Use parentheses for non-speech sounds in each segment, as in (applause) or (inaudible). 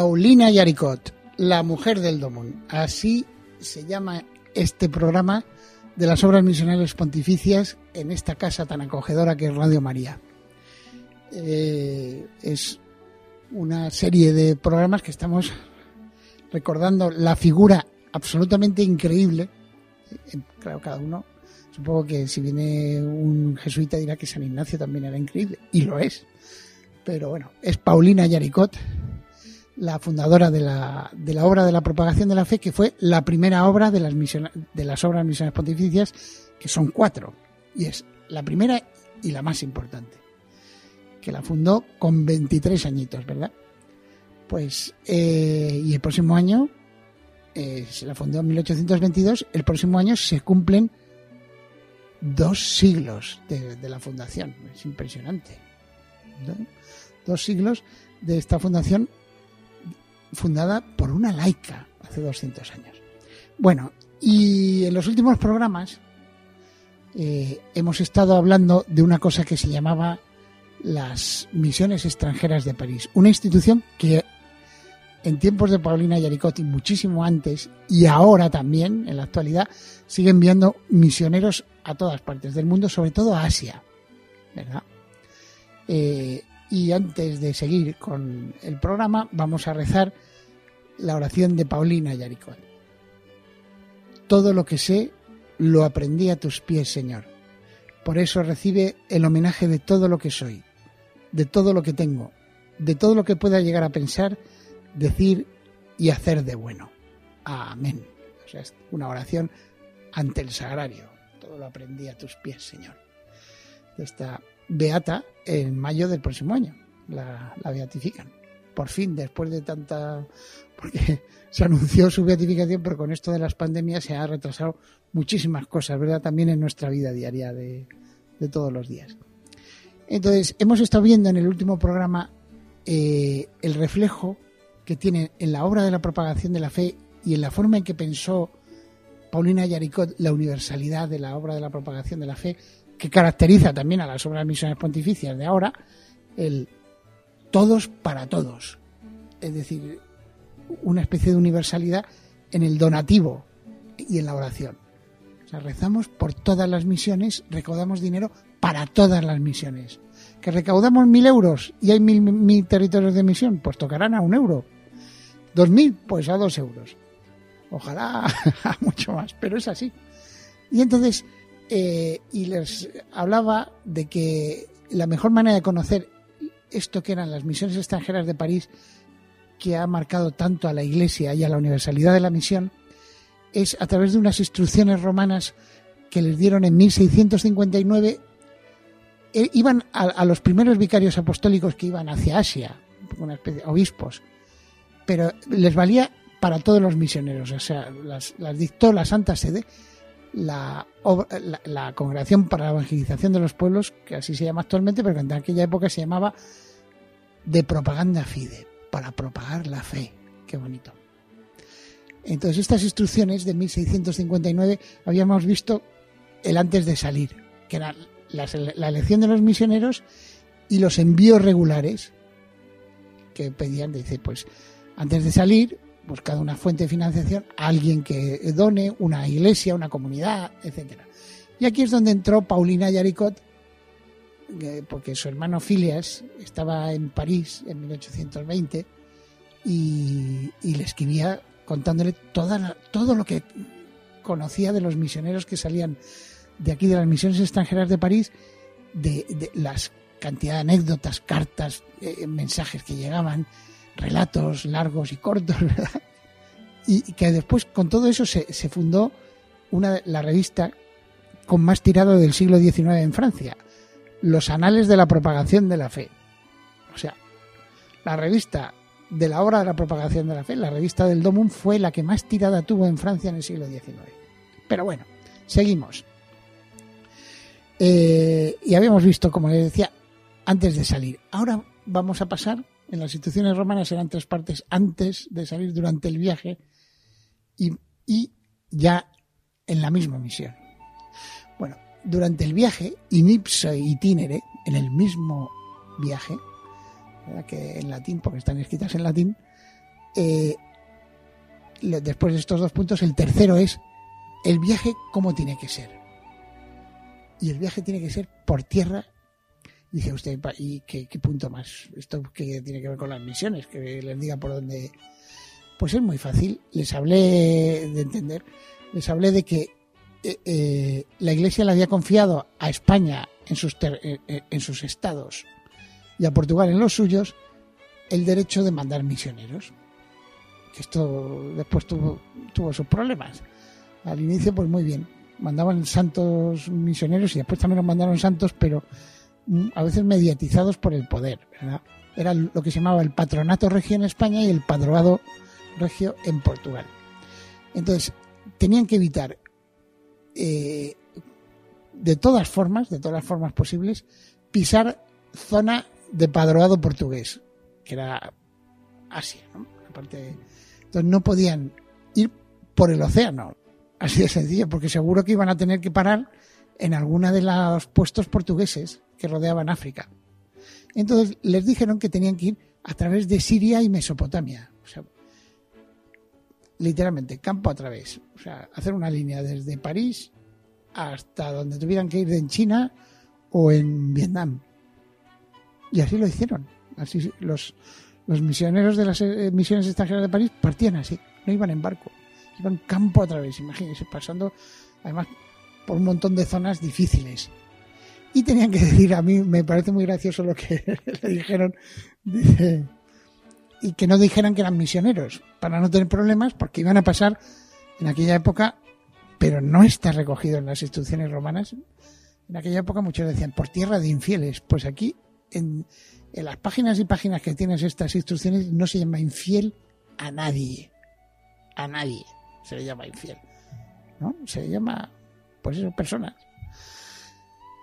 Paulina Yaricot, la mujer del Domón. Así se llama este programa de las obras misionales pontificias en esta casa tan acogedora que es Radio María. Eh, es una serie de programas que estamos recordando la figura absolutamente increíble. Eh, claro, cada uno, supongo que si viene un jesuita dirá que San Ignacio también era increíble, y lo es. Pero bueno, es Paulina Yaricot, la fundadora de la, de la obra de la propagación de la fe, que fue la primera obra de las, de las obras misiones pontificias, que son cuatro. Y es la primera y la más importante, que la fundó con 23 añitos, ¿verdad? Pues, eh, y el próximo año, eh, se la fundó en 1822, el próximo año se cumplen dos siglos de, la fundación. Es impresionante. Dos siglos de esta fundación fundada por una laica hace 200 años. Bueno, y en los últimos programas eh, hemos estado hablando de una cosa que se llamaba las misiones extranjeras de París, una institución que en tiempos de Paulina Yaricot y muchísimo antes y ahora también en la actualidad sigue enviando misioneros a todas partes del mundo, sobre todo a Asia, ¿verdad? Eh, y antes de seguir con el programa, vamos a rezar la oración de Paulina Yaricot. Todo lo que sé lo aprendí a tus pies, Señor. Por eso recibe el homenaje de todo lo que soy, de todo lo que tengo, de todo lo que pueda llegar a pensar, decir y hacer de bueno. Amén. O sea, es una oración ante el sagrario. Todo lo aprendí a tus pies, Señor. Esta beata en mayo del próximo año. La, beatifican. Por fin, después de tanta... Porque (laughs) se anunció su beatificación, pero con esto de las pandemias se ha retrasado muchísimas cosas, ¿verdad? También en nuestra vida diaria de, todos los días. Entonces, hemos estado viendo en el último programa eh, el reflejo que tiene en la obra de la propagación de la fe y en la forma en que pensó Paulina Yaricot la universalidad de la obra de la propagación de la fe que caracteriza también a las obras misiones pontificias de ahora, el todos para todos. Es decir, una especie de universalidad en el donativo y en la oración. O sea, rezamos por todas las misiones, recaudamos dinero para todas las misiones. Que recaudamos mil euros y hay mil, mil territorios de misión, pues tocarán a un euro. Dos mil, pues a dos euros. Ojalá (laughs) a mucho más, pero es así. Y entonces, eh, y les hablaba de que la mejor manera de conocer esto que eran las misiones extranjeras de París, que ha marcado tanto a la Iglesia y a la universalidad de la misión, es a través de unas instrucciones romanas que les dieron en 1659. Eh, iban a, los primeros vicarios apostólicos que iban hacia Asia, una especie obispos, pero les valía para todos los misioneros, o sea, las, las dictó la Santa Sede la, la, Congregación para la Evangelización de los Pueblos, que así se llama actualmente, pero que en aquella época se llamaba de propaganda fide, para propagar la fe. Qué bonito. Entonces, estas instrucciones de 1659 habíamos visto el antes de salir, que era la, la elección de los misioneros y los envíos regulares que pedían, dice, pues antes de salir, buscado una fuente de financiación, alguien que done, una iglesia, una comunidad, etcétera. Y aquí es donde entró Paulina Yaricot, porque su hermano Filias estaba en París en 1820 y, le escribía contándole toda todo lo que conocía de los misioneros que salían de aquí, de las misiones extranjeras de París, de, las cantidad de anécdotas, cartas, eh, mensajes que llegaban, relatos largos y cortos, Y que después, con todo eso, se, fundó una, la revista con más tirado del siglo XIX en Francia, Los Anales de la Propagación de la Fe. O sea, la revista de la hora de la propagación de la fe, la revista del Domum, fue la que más tirada tuvo en Francia en el siglo XIX. Pero bueno, seguimos. Eh, y habíamos visto, como les decía, antes de salir. Ahora vamos a pasar, en las instituciones romanas eran tres partes antes de salir, durante el viaje y, ya en la misma misión. Bueno, durante el viaje, in ipso itinere, en el mismo viaje, que en latín, porque están escritas en latín, eh, después de estos dos puntos, el tercero es el viaje cómo tiene que ser. Y el viaje tiene que ser por tierra. Dice usted, ¿y qué, punto más? ¿Esto que tiene que ver con las misiones? Que les diga por dónde. Pues es muy fácil. Les hablé de entender. Les hablé de que eh, eh, la Iglesia le había confiado a España en sus, en sus estados y a Portugal en los suyos el derecho de mandar misioneros. Que esto después tuvo, tuvo sus problemas. Al inicio, pues muy bien. Mandaban santos misioneros y después también los mandaron santos, pero a veces mediatizados por el poder. Era lo que se llamaba el patronato regio en España y el padroado regio en Portugal. Entonces, tenían que evitar eh, de todas formas, de todas las formas posibles, pisar zona de padroado portugués, que era Asia, ¿no? entonces no podían ir por el océano, así de sencillo, porque seguro que iban a tener que parar en alguna de los puestos portugueses que rodeaban África. Entonces les dijeron que tenían que ir a través de Siria y Mesopotamia. O sea, literalmente, campo a través. O sea, hacer una línea desde París hasta donde tuvieran que ir en China o en Vietnam. Y así lo hicieron. Así los, los misioneros de las eh, misiones extranjeras de París partían así, no iban en barco, iban campo a través, imagínense, pasando además por un montón de zonas difíciles. Y tenían que decir, a mí me parece muy gracioso lo que (laughs) le dijeron, y que no dijeran que eran misioneros, para no tener problemas, porque iban a pasar en aquella época, pero no está recogido en las instrucciones romanas. En aquella época muchos decían, por tierra de infieles. Pues aquí en, las páginas y páginas que tienes estas instrucciones no se llama infiel a nadie. A nadie se le llama infiel. ¿No? Se le llama, pues eso, personas.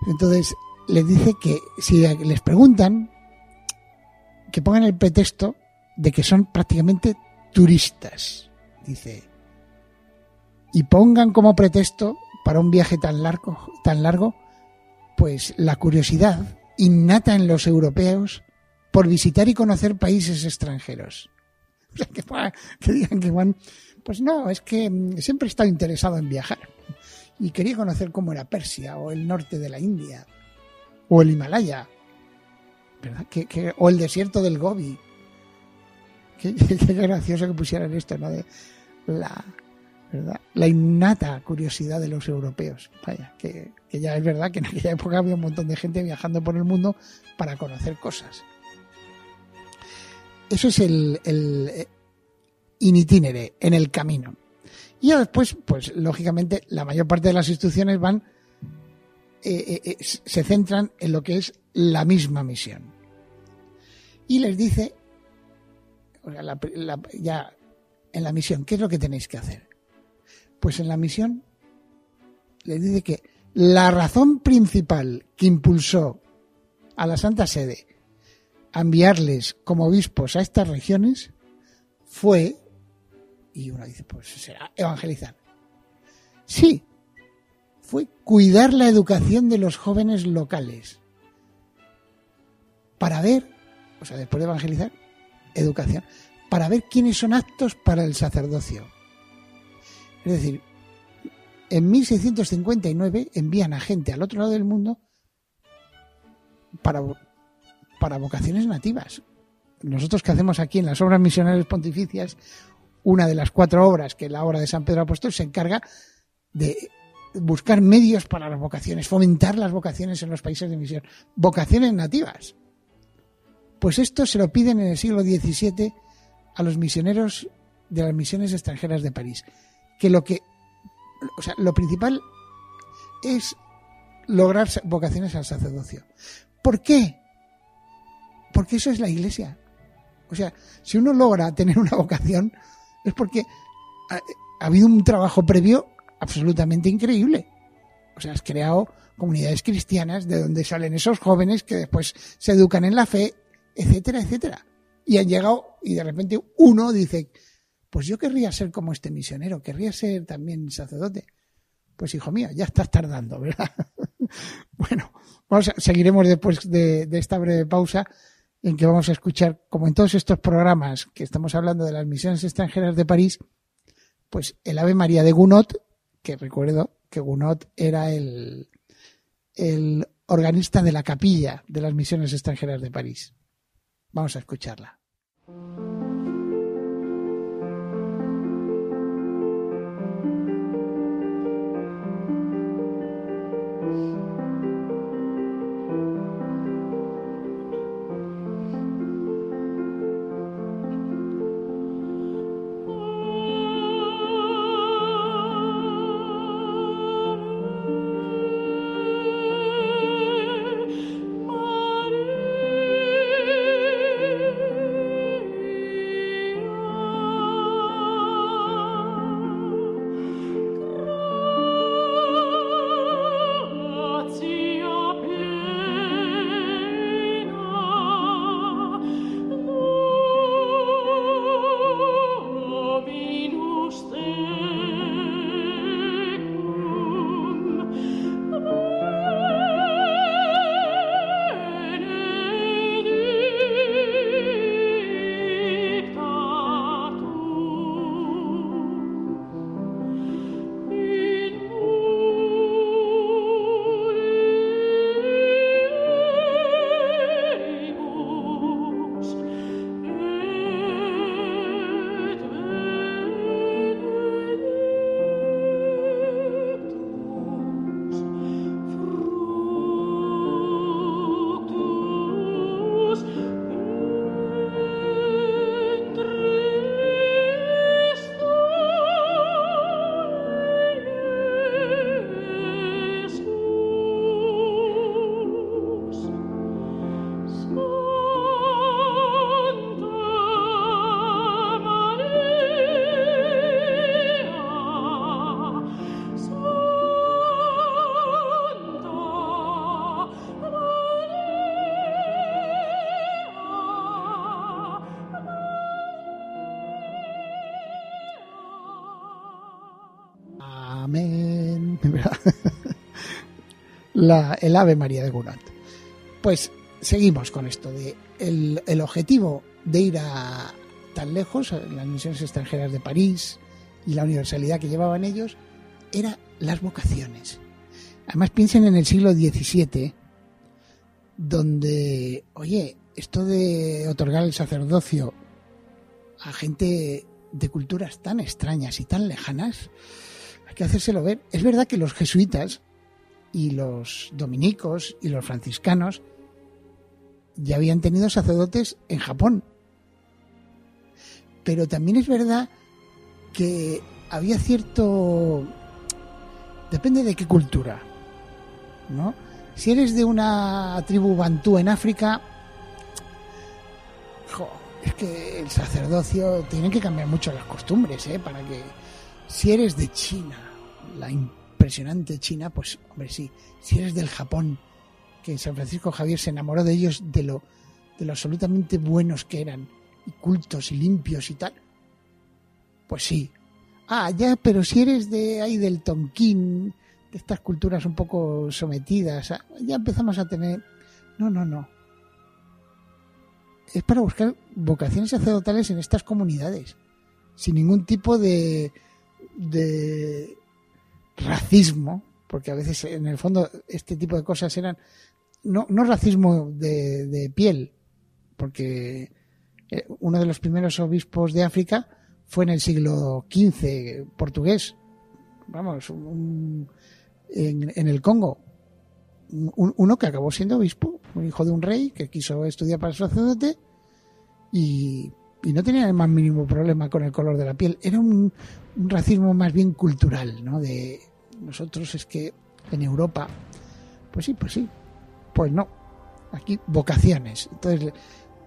Entonces, les dice que si les preguntan, que pongan el pretexto de que son prácticamente turistas. Dice. Y pongan como pretexto para un viaje tan largo, tan largo, pues la curiosidad innata en los europeos por visitar y conocer países extranjeros. (laughs) O sea, (laughs) que, digan que Juan, pues no, es que mm, siempre he estado interesado en viajar y quería conocer cómo era Persia o el norte de la India o el Himalaya, ¿verdad? Que, o el desierto del Gobi. (laughs) Qué, gracioso que pusieran esto, ¿no? De la, la innata curiosidad de los europeos. Vaya, que, ya es verdad que en aquella época había un montón de gente viajando por el mundo para conocer cosas. Eso es el, el eh, in en el camino. Y después, pues lógicamente, la mayor parte de las instrucciones van, eh, eh, se centran en lo que es la misma misión. Y les dice, ya en la misión, ¿qué es lo que tenéis que hacer? Pues en la misión le dice que la razón principal que impulsó a la Santa Sede a enviarles como obispos a estas regiones fue, y uno dice, pues será evangelizar. Sí, fue cuidar la educación de los jóvenes locales para ver, o sea, después de evangelizar, educación, para ver quiénes son aptos para el sacerdocio es decir, en 1659 envían a gente al otro lado del mundo para, para vocaciones nativas. Nosotros que hacemos aquí en las obras misionales pontificias, una de las cuatro obras que la obra de San Pedro Apóstol se encarga de buscar medios para las vocaciones, fomentar las vocaciones en los países de misión, vocaciones nativas. Pues esto se lo piden en el siglo XVII a los misioneros de las misiones extranjeras de París que lo que, o sea, lo principal es lograr vocaciones al sacerdocio. ¿Por qué? porque eso es la iglesia. O sea, si uno logra tener una vocación, es porque ha, ha habido un trabajo previo absolutamente increíble. O sea, has creado comunidades cristianas de donde salen esos jóvenes que después se educan en la fe, etcétera, etcétera. Y han llegado y de repente uno dice, pues yo querría ser como este misionero, querría ser también sacerdote. Pues hijo mío, ya estás tardando, ¿verdad? (laughs) bueno, vamos a, seguiremos después de, de esta breve pausa en que vamos a escuchar, como en todos estos programas que estamos hablando de las misiones extranjeras de París, pues el Ave María de Gounod, que recuerdo que Gounod era el, el organista de la capilla de las misiones extranjeras de París. Vamos a escucharla. Amén. La, el Ave María de Gounod. Pues seguimos con esto de el, el objetivo de ir a tan lejos, las misiones extranjeras de París y la universalidad que llevaban ellos, era las vocaciones. Además piensen en el siglo XVII, donde, oye, esto de otorgar el sacerdocio a gente de culturas tan extrañas y tan lejanas, hay que hacérselo ver. Es verdad que los jesuitas y los dominicos y los franciscanos ya habían tenido sacerdotes en Japón. Pero también es verdad que había cierto... Depende de qué cultura, ¿no? Si eres de una tribu bantú en África, es que el sacerdocio tiene que cambiar mucho las costumbres, ¿eh? Para que si eres de China, la impresionante China, pues hombre sí. Si eres del Japón, que San Francisco Javier se enamoró de ellos de lo de lo absolutamente buenos que eran y cultos y limpios y tal, pues sí. Ah, ya, pero si eres de ahí del Tonquín, de estas culturas un poco sometidas, ah, ya empezamos a tener. No, no, no. Es para buscar vocaciones sacerdotales en estas comunidades, sin ningún tipo de, de racismo, porque a veces en el fondo este tipo de cosas eran no, no racismo de, piel, porque eh, uno de los primeros obispos de África fue en el siglo XV portugués, vamos, en, el Congo, un, uno que acabó siendo obispo, un hijo de un rey que quiso estudiar para sacerdote y, y, no tenía el más mínimo problema con el color de la piel. Era un, racismo más bien cultural, ¿no? De nosotros es que en Europa, pues sí, pues sí, pues no. Aquí vocaciones. Entonces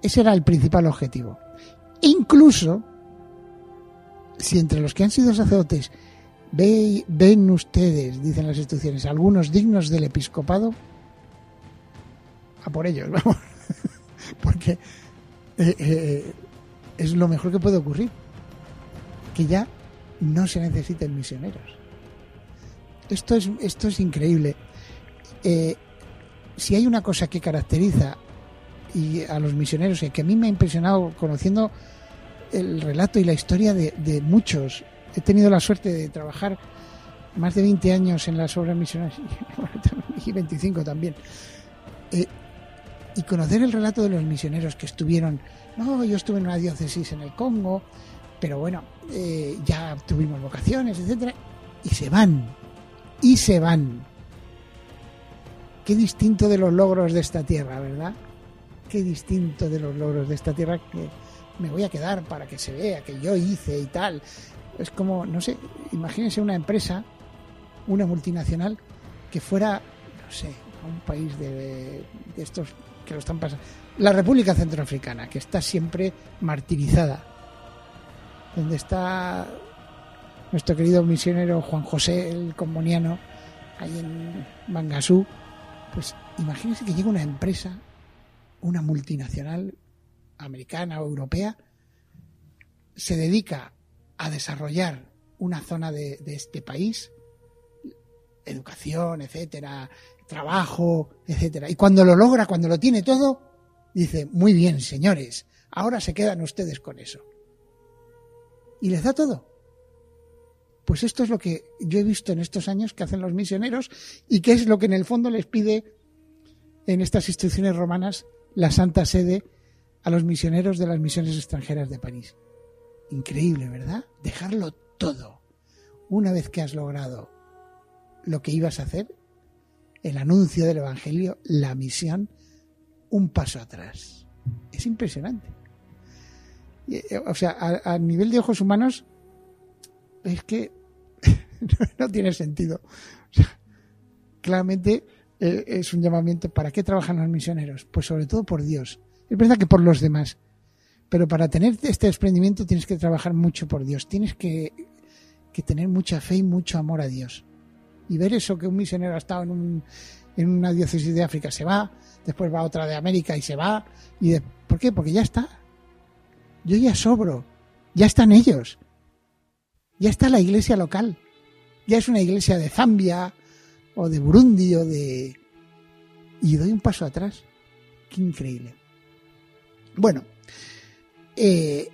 ese era el principal objetivo. Incluso, si entre los que han sido sacerdotes ven ustedes, dicen las instituciones, algunos dignos del episcopado, a por ellos, (laughs) vamos. Porque eh, eh, es lo mejor que puede ocurrir. Que ya no se necesiten misioneros. Esto es, esto es increíble. Eh, si hay una cosa que caracteriza y a los misioneros, y que a mí me ha impresionado conociendo el relato y la historia de, muchos, he tenido la suerte de trabajar más de 20 años en las obras misionales (laughs) y 25 también. Eh, y conocer el relato de los misioneros que estuvieron, no, yo estuve en una diócesis en el Congo, pero bueno, eh, ya tuvimos vocaciones, etcétera, y se van, y se van. Qué distinto de los logros de esta tierra, ¿verdad? Qué distinto de los logros de esta tierra que me voy a quedar para que se vea que yo hice y tal. Es como, no sé, imagínense una empresa, una multinacional, que fuera, no sé, a un país de, de estos que lo están pasando. La República Centroafricana, que está siempre martirizada, donde está nuestro querido misionero Juan José, el comuniano, ahí en Bangasú, pues imagínense que llega una empresa, una multinacional americana o europea, se dedica a desarrollar una zona de, de este país, educación, etcétera, trabajo, etcétera. Y cuando lo logra, cuando lo tiene todo, dice, muy bien, señores, ahora se quedan ustedes con eso. Y les da todo. Pues esto es lo que yo he visto en estos años que hacen los misioneros y que es lo que en el fondo les pide en estas instituciones romanas la Santa Sede a los misioneros de las misiones extranjeras de París. Increíble, ¿verdad? Dejarlo todo. Una vez que has logrado lo que ibas a hacer, el anuncio del Evangelio, la misión, un paso atrás. Es impresionante. Eh, o sea, a, nivel de ojos humanos, es que (laughs) no, tiene sentido. claramente eh, es un llamamiento. ¿Para qué trabajan los misioneros? Pues sobre todo por Dios. Es verdad que por los demás. Pero para tener este desprendimiento tienes que trabajar mucho por Dios. Tienes que, que tener mucha fe y mucho amor a Dios y ver eso que un misionero ha estado en, un, en una diócesis de África, se va, después va otra de América y se va. Y ¿Por qué? Porque ya está. Yo ya sobro. Ya están ellos. Ya está la iglesia local. Ya es una iglesia de Zambia o de Burundi o de... Y doy un paso atrás. Qué increíble. Bueno, eh,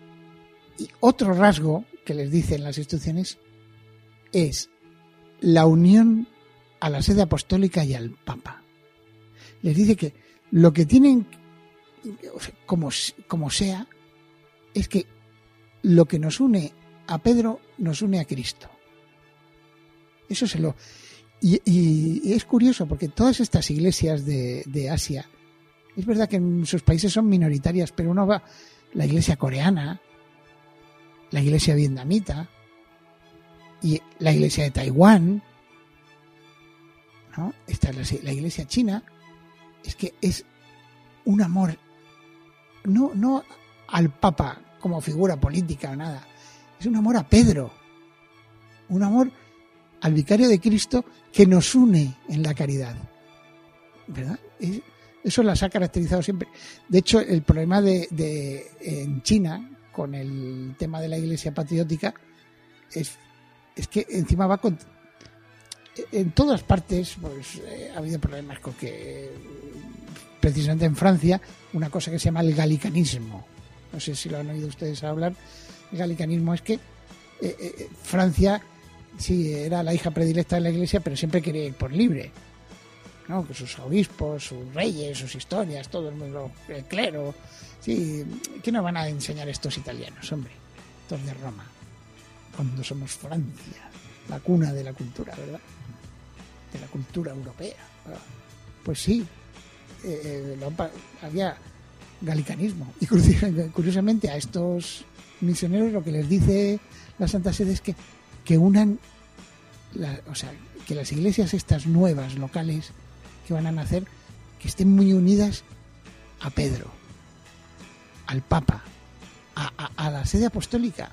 y otro rasgo que les dicen las instrucciones es la unión a la sede apostólica y al Papa. Les dice que lo que tienen, como, como sea, es que lo que nos une a Pedro nos une a Cristo. Eso se lo. Y, es curioso porque todas estas iglesias de, de, Asia, es verdad que en sus países son minoritarias, pero uno va, la iglesia coreana, la iglesia vietnamita, y la iglesia de Taiwán, ¿no? Esta es la, iglesia china, es que es un amor, no, no al Papa como figura política o nada, es un amor a Pedro, un amor al vicario de Cristo que nos une en la caridad. ¿Verdad? eso las ha caracterizado siempre. De hecho, el problema de, de, en China con el tema de la iglesia patriótica es es que encima va con... En todas partes pues, eh, ha habido problemas con que, precisamente en Francia, una cosa que se llama el galicanismo. No sé si lo han oído ustedes hablar. El galicanismo es que eh, eh, Francia, sí, era la hija predilecta de la iglesia, pero siempre quería ir por libre. ¿no? Con sus obispos, sus reyes, sus historias, todo el mundo, el clero. Sí, ¿qué nos van a enseñar estos italianos, hombre? Estos de Roma cuando somos Francia, la cuna de la cultura, ¿verdad? De la cultura europea. Pues sí, eh, eh, había galicanismo. Y (laughs) curiosamente a estos misioneros lo que les dice la Santa Sede es que, que unan, o sea, que las iglesias estas nuevas, locales, que van a nacer, que estén muy unidas a Pedro. al Papa, a, la sede apostólica.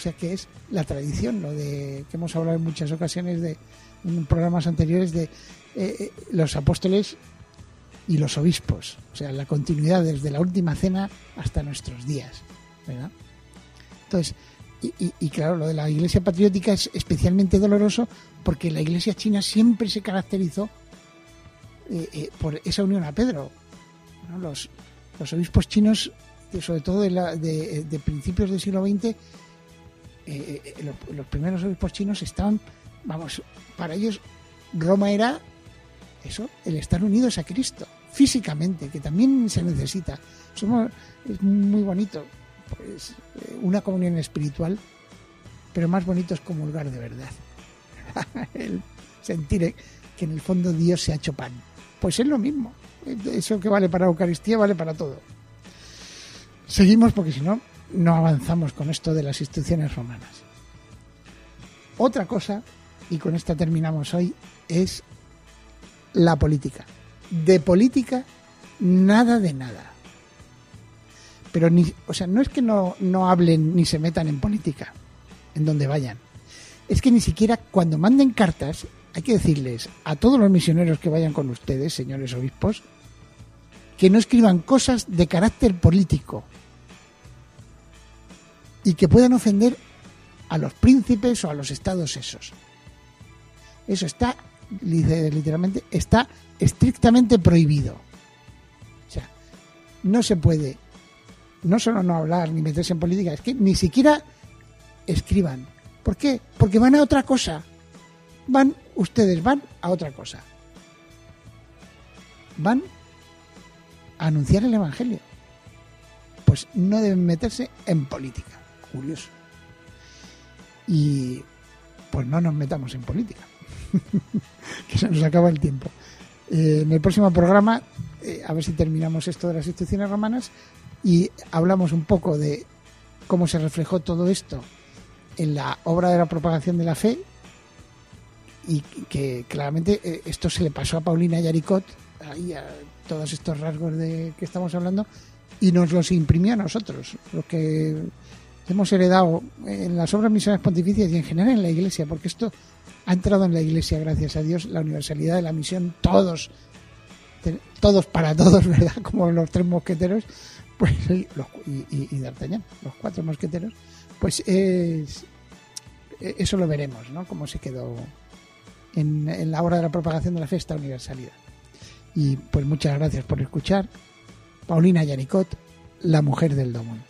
O sea que es la tradición, lo de que hemos hablado en muchas ocasiones de en programas anteriores de eh, eh, los apóstoles y los obispos, o sea, la continuidad desde la última cena hasta nuestros días, ¿verdad? Entonces, y, claro, lo de la Iglesia patriótica es especialmente doloroso porque la Iglesia china siempre se caracterizó eh, por esa unión a Pedro. Los, los obispos chinos, sobre todo de, de, principios del siglo XX, los, los primeros obispos chinos estaban, vamos, para ellos Roma era eso, el estar unidos a Cristo, físicamente, que también se necesita. Somos, es muy bonito, pues, eh, una comunión espiritual, pero más bonito es comulgar de verdad. (laughs) el sentir que en el fondo Dios se ha hecho pan. Pues es lo mismo. Eso que vale para la Eucaristía vale para todo. Seguimos porque si no, no avanzamos con esto de las instituciones romanas. Otra cosa y con esta terminamos hoy, es la política. De política, nada de nada. Pero ni, o sea, no es que no, no hablen ni se metan en política, en donde vayan. Es que ni siquiera cuando manden cartas, hay que decirles a todos los misioneros que vayan con ustedes, señores obispos, que no escriban cosas de carácter político y que puedan ofender a los príncipes o a los estados esos. Eso está, literalmente, está estrictamente prohibido. O sea, no se puede no solo no hablar ni meterse en política, es que ni siquiera escriban. ¿Por qué? Porque van a otra cosa. Van, ustedes van a otra cosa. Van a anunciar el Evangelio. Pues no deben meterse en política. Curioso. Y pues no nos metamos en política. (laughs) que se nos acaba el tiempo. Eh, en el próximo programa, eh, a ver si terminamos esto de las instituciones romanas y hablamos un poco de cómo se reflejó todo esto en la obra de la propagación de la fe y que claramente eh, esto se le pasó a Paulina Yaricot, ahí a todos estos rasgos de que estamos hablando, y nos los imprimió a nosotros, los que hemos heredado en las obras misiones pontificias y en general en la Iglesia, porque esto ha entrado en la Iglesia, gracias a Dios, la universalidad de la misión, todos, todos para todos, (laughs) ¿verdad? Como los tres mosqueteros, pues y, D'Artagnan, los cuatro mosqueteros, pues es, eso lo veremos, ¿no? Cómo se quedó en, la hora de la propagación de la fiesta universalidad. Y pues muchas gracias por escuchar. Paulina Yanicot, la mujer del Domón.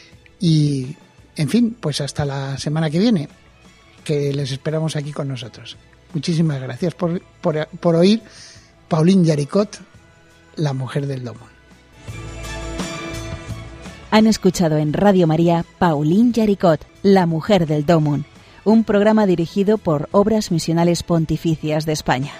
y, en fin, pues hasta la semana que viene, que les esperamos aquí con nosotros. Muchísimas gracias por, por, oír Pauline Yaricot, la mujer del domo. Han escuchado en Radio María Pauline Yaricot, la mujer del Domón, un programa dirigido por Obras Misionales Pontificias de España.